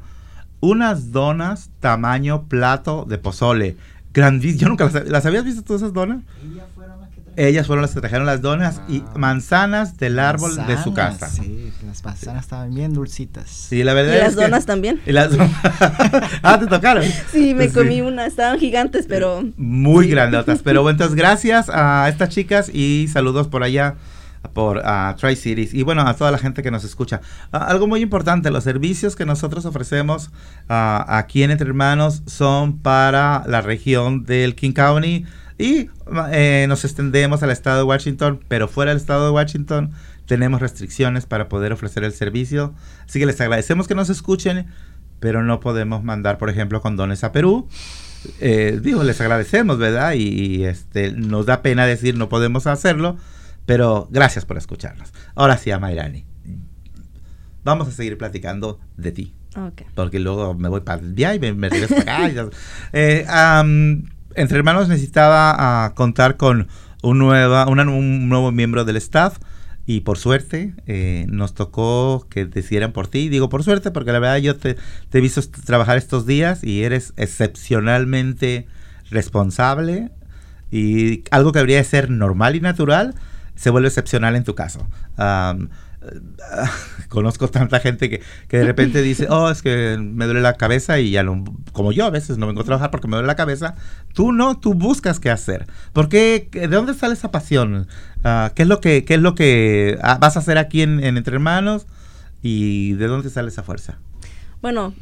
unas donas tamaño plato de pozole. Grandísimas. Yo nunca las, las habías visto todas esas donas. Ellas fueron las que trajeron las donas y manzanas del árbol de su casa. Sí, las manzanas estaban bien dulcitas. Sí, la verdad ¿Y las donas también? Y las ah, ¿te tocaron? Sí, me comí una. Estaban gigantes, pero... Muy grandotas. Pero bueno, entonces gracias a estas chicas y saludos por allá por uh, Tri-Cities y bueno, a toda la gente que nos escucha. algo muy importante, los servicios que nosotros ofrecemos uh, aquí en Entre Hermanos son para la región del King County, Y eh, nos extendemos al estado de Washington, pero fuera del estado de Washington tenemos restricciones para poder ofrecer el servicio. Así que les agradecemos que nos escuchen, pero no podemos mandar, por ejemplo, condones a Perú. Eh, digo, les agradecemos, ¿verdad? Y, este, nos da pena decir no podemos hacerlo, pero gracias por escucharnos. Ahora sí, Amairani, vamos a seguir platicando de ti. Porque luego me voy para el día y me, regreso para acá. Eh, entre hermanos necesitaba ah, contar con un, nueva, un nuevo miembro del staff y por suerte eh, nos tocó que decidieran por ti. Digo por suerte porque la verdad yo te, he visto trabajar estos días y eres excepcionalmente responsable y algo que debería ser normal y natural se vuelve excepcional en tu caso. conozco tanta gente que, de repente dice, oh, es que me duele la cabeza y ya no, como yo a veces no vengo a trabajar porque me duele la cabeza. Tú no, tú buscas qué hacer. ¿Por qué? ¿De dónde sale esa pasión? Ah, ¿Qué es lo que, qué es lo que ah, vas a hacer aquí en, Entre Hermanos? ¿Y de dónde sale esa fuerza? Bueno,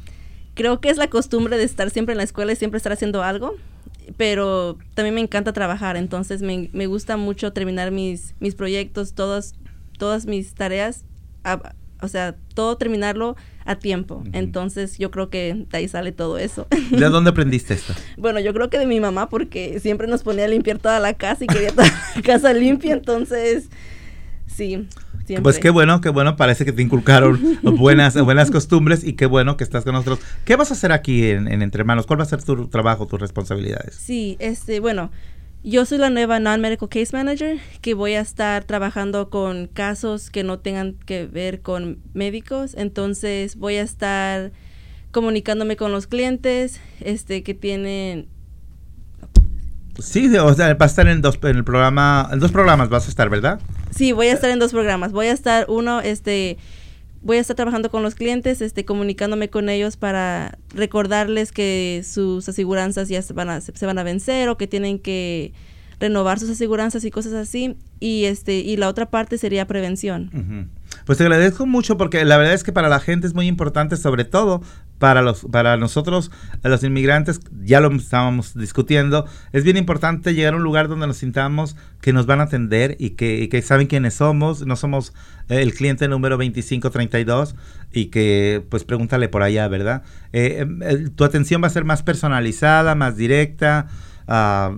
creo que es la costumbre de estar siempre en la escuela y siempre estar haciendo algo pero también me encanta trabajar, entonces me, me gusta mucho terminar mis, mis proyectos, todas, todas mis tareas o sea, todo terminarlo a tiempo. Entonces yo creo que de ahí sale todo eso. ¿De dónde aprendiste esto? bueno, yo creo que de mi mamá porque siempre nos ponía a limpiar toda la casa y quería toda la casa limpia, entonces sí. Siempre. Pues qué bueno, qué bueno, parece que te inculcaron buenas, buenas costumbres y qué bueno que estás con nosotros. ¿Qué vas a hacer aquí en, en Entre Manos? ¿Cuál va a ser tu trabajo, tus responsabilidades? Sí, este, bueno, yo soy la nueva Non-Medical Case Manager que voy a estar trabajando con casos que no tengan que ver con médicos. Entonces voy a estar comunicándome con los clientes este, que tienen... Sí, o sea, va a estar en, dos, en el programa, en dos programas vas a estar, ¿verdad? Sí, voy a estar en dos programas. Voy a estar uno, este, voy a estar trabajando con los clientes, este, comunicándome con ellos para recordarles que sus aseguranzas ya se van a, se, van a vencer o que tienen que renovar sus aseguranzas y cosas así. Y este, y la otra parte sería prevención. Pues te agradezco mucho porque la verdad es que para la gente es muy importante, sobre todo para los para nosotros los inmigrantes, ya lo estábamos discutiendo, es bien importante llegar a un lugar donde nos sintamos que nos van a atender y que, que saben quiénes somos, no somos el cliente número 2532 y que pues pregúntale por allá, ¿verdad? Eh, em, tu atención va a ser más personalizada, más directa. Ah,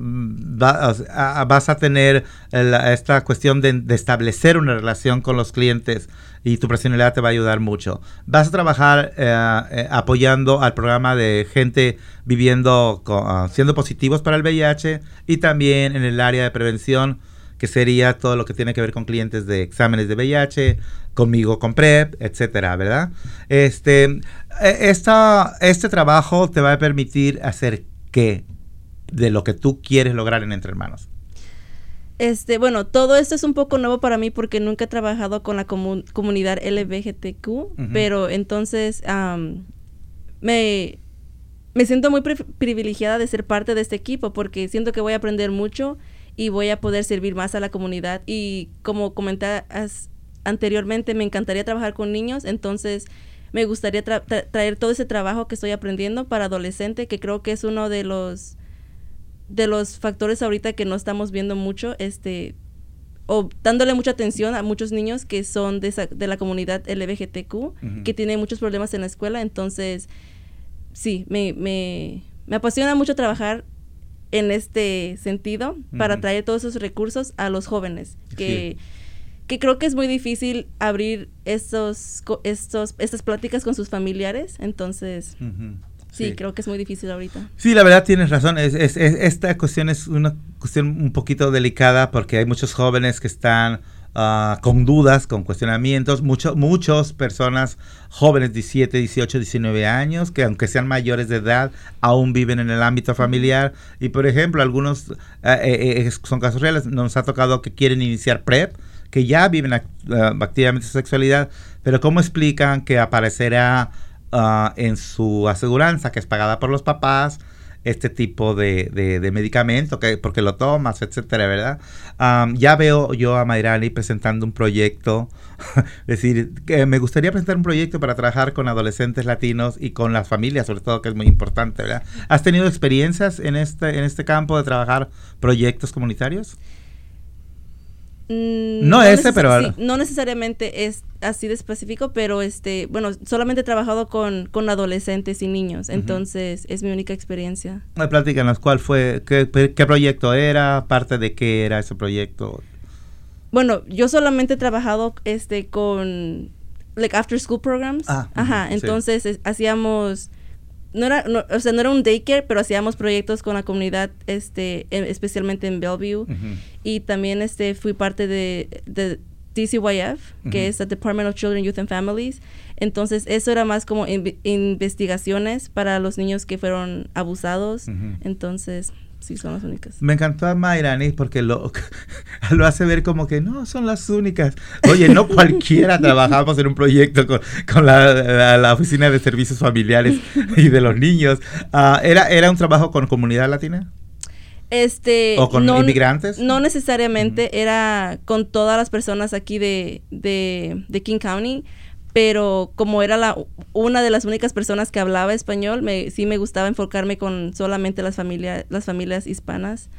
ah, vas a tener esta cuestión de, establecer una relación con los clientes y tu personalidad te va a ayudar mucho. Vas a trabajar eh, eh, apoyando al programa de gente viviendo, ah, siendo positivos para el VIH y también en el área de prevención que sería todo lo que tiene que ver con clientes de exámenes de VIH, conmigo con PrEP, etcétera, ¿verdad? Este, e, esta, este trabajo te va a permitir hacer qué de lo que tú quieres lograr en Entre Hermanos? Este, bueno, todo esto es un poco nuevo para mí porque nunca he trabajado con la comunidad LBGTQ, pero entonces me, me siento muy privilegiada de ser parte de este equipo porque siento que voy a aprender mucho y voy a poder servir más a la comunidad. Y como comentabas anteriormente, me encantaría trabajar con niños, entonces me gustaría traer todo ese trabajo que estoy aprendiendo para adolescente, que creo que es uno de los de los factores ahorita que no estamos viendo mucho, este, o dándole mucha atención a muchos niños que son de, de la comunidad LGBTQ, que tienen muchos problemas en la escuela. Entonces, sí, me, me, me apasiona mucho trabajar en este sentido para traer todos esos recursos a los jóvenes, que, que creo que es muy difícil abrir estos, estos, estas pláticas con sus familiares. Entonces... Sí, creo que es muy difícil ahorita. Sí, la verdad tienes razón. Es, esta cuestión es una cuestión un poquito delicada porque hay muchos jóvenes que están ah, con dudas, con cuestionamientos. Mucho, muchas personas jóvenes, 17, 18, 19 años, que aunque sean mayores de edad, aún viven en el ámbito familiar. Y por ejemplo, algunos eh, eh, eh, son casos reales. Nos ha tocado que quieren iniciar PrEP, que ya viven activamente su sexualidad, pero ¿cómo explican que aparecerá Ah, en su aseguranza que es pagada por los papás este tipo de, de, medicamento, que, porque lo tomas, etcétera, ¿verdad? ya veo yo a Mayrani presentando un proyecto, es decir, que me gustaría presentar un proyecto para trabajar con adolescentes latinos y con las familias, sobre todo, que es muy importante, ¿verdad? ¿Has tenido experiencias en este, en este campo de trabajar proyectos comunitarios? Mm, no, ese, pero... no necesariamente es así de específico, pero este, bueno, solamente he trabajado con, con adolescentes y niños, entonces es mi única experiencia. Platícanos, ¿cuál fue, qué, qué proyecto era, parte de qué era ese proyecto? Bueno, yo solamente he trabajado este con like after school programs. Ah, Ajá, entonces hacíamos no era, o sea, no era un daycare, pero hacíamos proyectos con la comunidad, este, especialmente en Bellevue. Y también este, fui parte de, de DCYF, que es el Department of Children, Youth and Families. Entonces, eso era más como investigaciones para los niños que fueron abusados. Entonces, sí son las únicas. Me encantó a Mayrani porque lo, lo hace ver como que no, son las únicas. Oye, no cualquiera trabajamos en un proyecto con, con la, la, Oficina de Servicios Familiares y de los Niños. Uh, ¿era, ¿Era un trabajo con comunidad latina? Este, ¿O con inmigrantes? No necesariamente, era con todas las personas aquí de, de, de King County pero como era la una de las únicas personas que hablaba español, me, sí me gustaba enfocarme con solamente las familias las familias hispanas.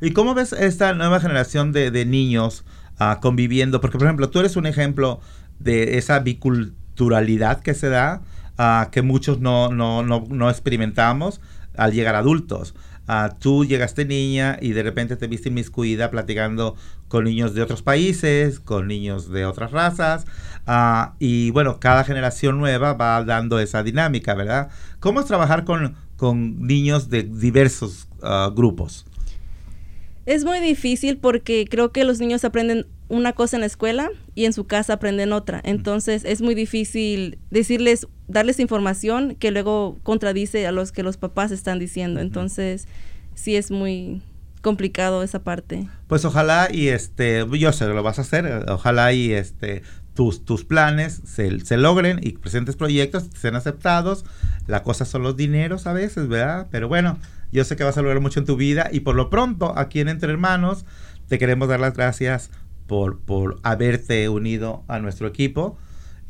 ¿Y cómo ves esta nueva generación de, niños uh, conviviendo? Porque, por ejemplo, tú eres un ejemplo de esa biculturalidad que se da, uh, que muchos no, no, no, no experimentamos al llegar adultos. Uh, tú llegaste niña y de repente te viste inmiscuida platicando con niños de otros países, con niños de otras razas, uh, y bueno, cada generación nueva va dando esa dinámica, ¿verdad? ¿Cómo es trabajar con, con niños de diversos uh, grupos? Es muy difícil porque creo que los niños aprenden una cosa en la escuela y en su casa aprenden otra. Entonces es muy difícil decirles, darles información que luego contradice a los que los papás están diciendo. Entonces sí es muy complicado esa parte. Pues ojalá y este, yo sé que lo vas a hacer, ojalá y este tus, tus planes se, se logren y presentes proyectos, sean aceptados. La cosa son los dineros a veces, ¿verdad? Pero bueno, yo sé que vas a lograr mucho en tu vida y por lo pronto aquí en Entre Hermanos te queremos dar las gracias por, por haberte unido a nuestro equipo.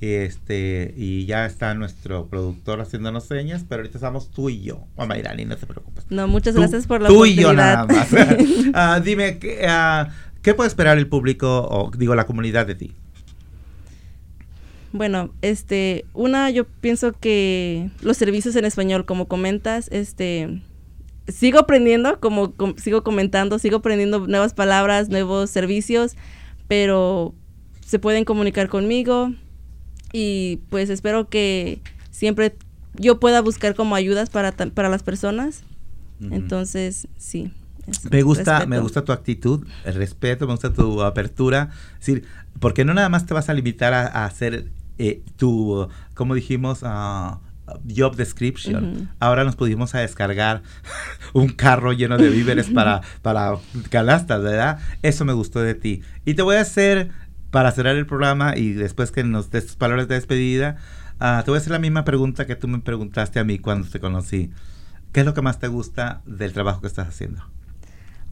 Este, y ya está nuestro productor haciéndonos señas, pero ahorita estamos tú y yo. Mamá Irani, no te preocupes. No, muchas gracias por la tú oportunidad. Tú y yo nada más. Ah, dime, uh, ¿qué puede esperar el público o digo la comunidad de ti? Bueno, este, una, yo pienso que los servicios en español, como comentas, este, sigo aprendiendo, como sigo comentando, sigo aprendiendo nuevas palabras, nuevos servicios, pero se pueden comunicar conmigo y pues espero que siempre yo pueda buscar como ayudas para, para las personas. Entonces, sí. me gusta, me gusta tu actitud, el respeto, me gusta tu apertura. Es decir, porque no nada más te vas a limitar a, hacer eh, tu, como dijimos, uh, job description. Ahora nos pudimos a descargar un carro lleno de víveres para, para canastas, ¿verdad? Eso me gustó de ti. Y te voy a hacer, para cerrar el programa y después que nos des tus palabras de despedida, ah, te voy a hacer la misma pregunta que tú me preguntaste a mí cuando te conocí. ¿Qué es lo que más te gusta del trabajo que estás haciendo?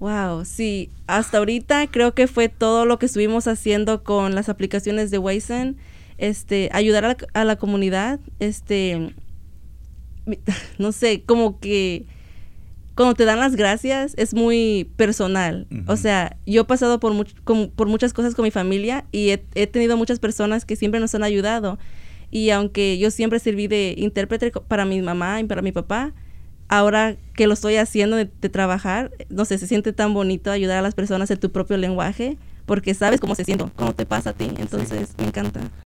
Wow, sí, hasta ahorita creo que fue todo lo que estuvimos haciendo con las aplicaciones de Waysen, este, ayudar a la, a la comunidad, este, no sé, como que cuando te dan las gracias es muy personal. O sea, yo he pasado por, por muchas cosas con mi familia y he, tenido muchas personas que siempre nos han ayudado. Y aunque yo siempre serví de intérprete para mi mamá y para mi papá, ahora que lo estoy haciendo de, trabajar, no sé, se siente tan bonito ayudar a las personas en tu propio lenguaje porque sabes cómo se siente, cómo te pasa a ti. Entonces, me encanta.